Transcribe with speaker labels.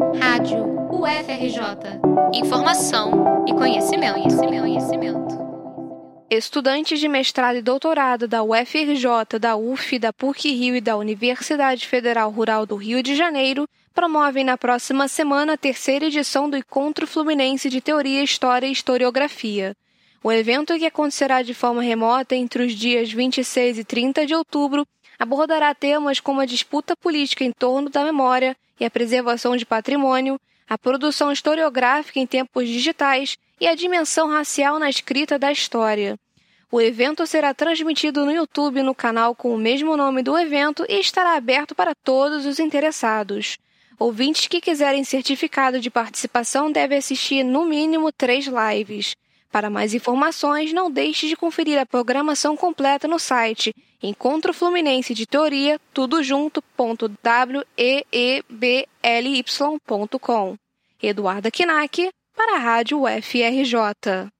Speaker 1: Rádio UFRJ. Informação e conhecimento, conhecimento, conhecimento.
Speaker 2: Estudantes de mestrado e doutorado da UFRJ, da UF, da PUC-Rio e da Universidade Federal Rural do Rio de Janeiro promovem na próxima semana a terceira edição do Encontro Fluminense de Teoria, História e Historiografia. O evento, que acontecerá de forma remota entre os dias 26 e 30 de outubro, abordará temas como a disputa política em torno da memória e a preservação de patrimônio, a produção historiográfica em tempos digitais e a dimensão racial na escrita da história. O evento será transmitido no YouTube no canal com o mesmo nome do evento e estará aberto para todos os interessados. Ouvintes que quiserem certificado de participação devem assistir no mínimo três lives. Para mais informações, não deixe de conferir a programação completa no site Encontro Fluminense de Teoria, tudo junto.weebly.com. Eduarda Knack, para a Rádio UFRJ.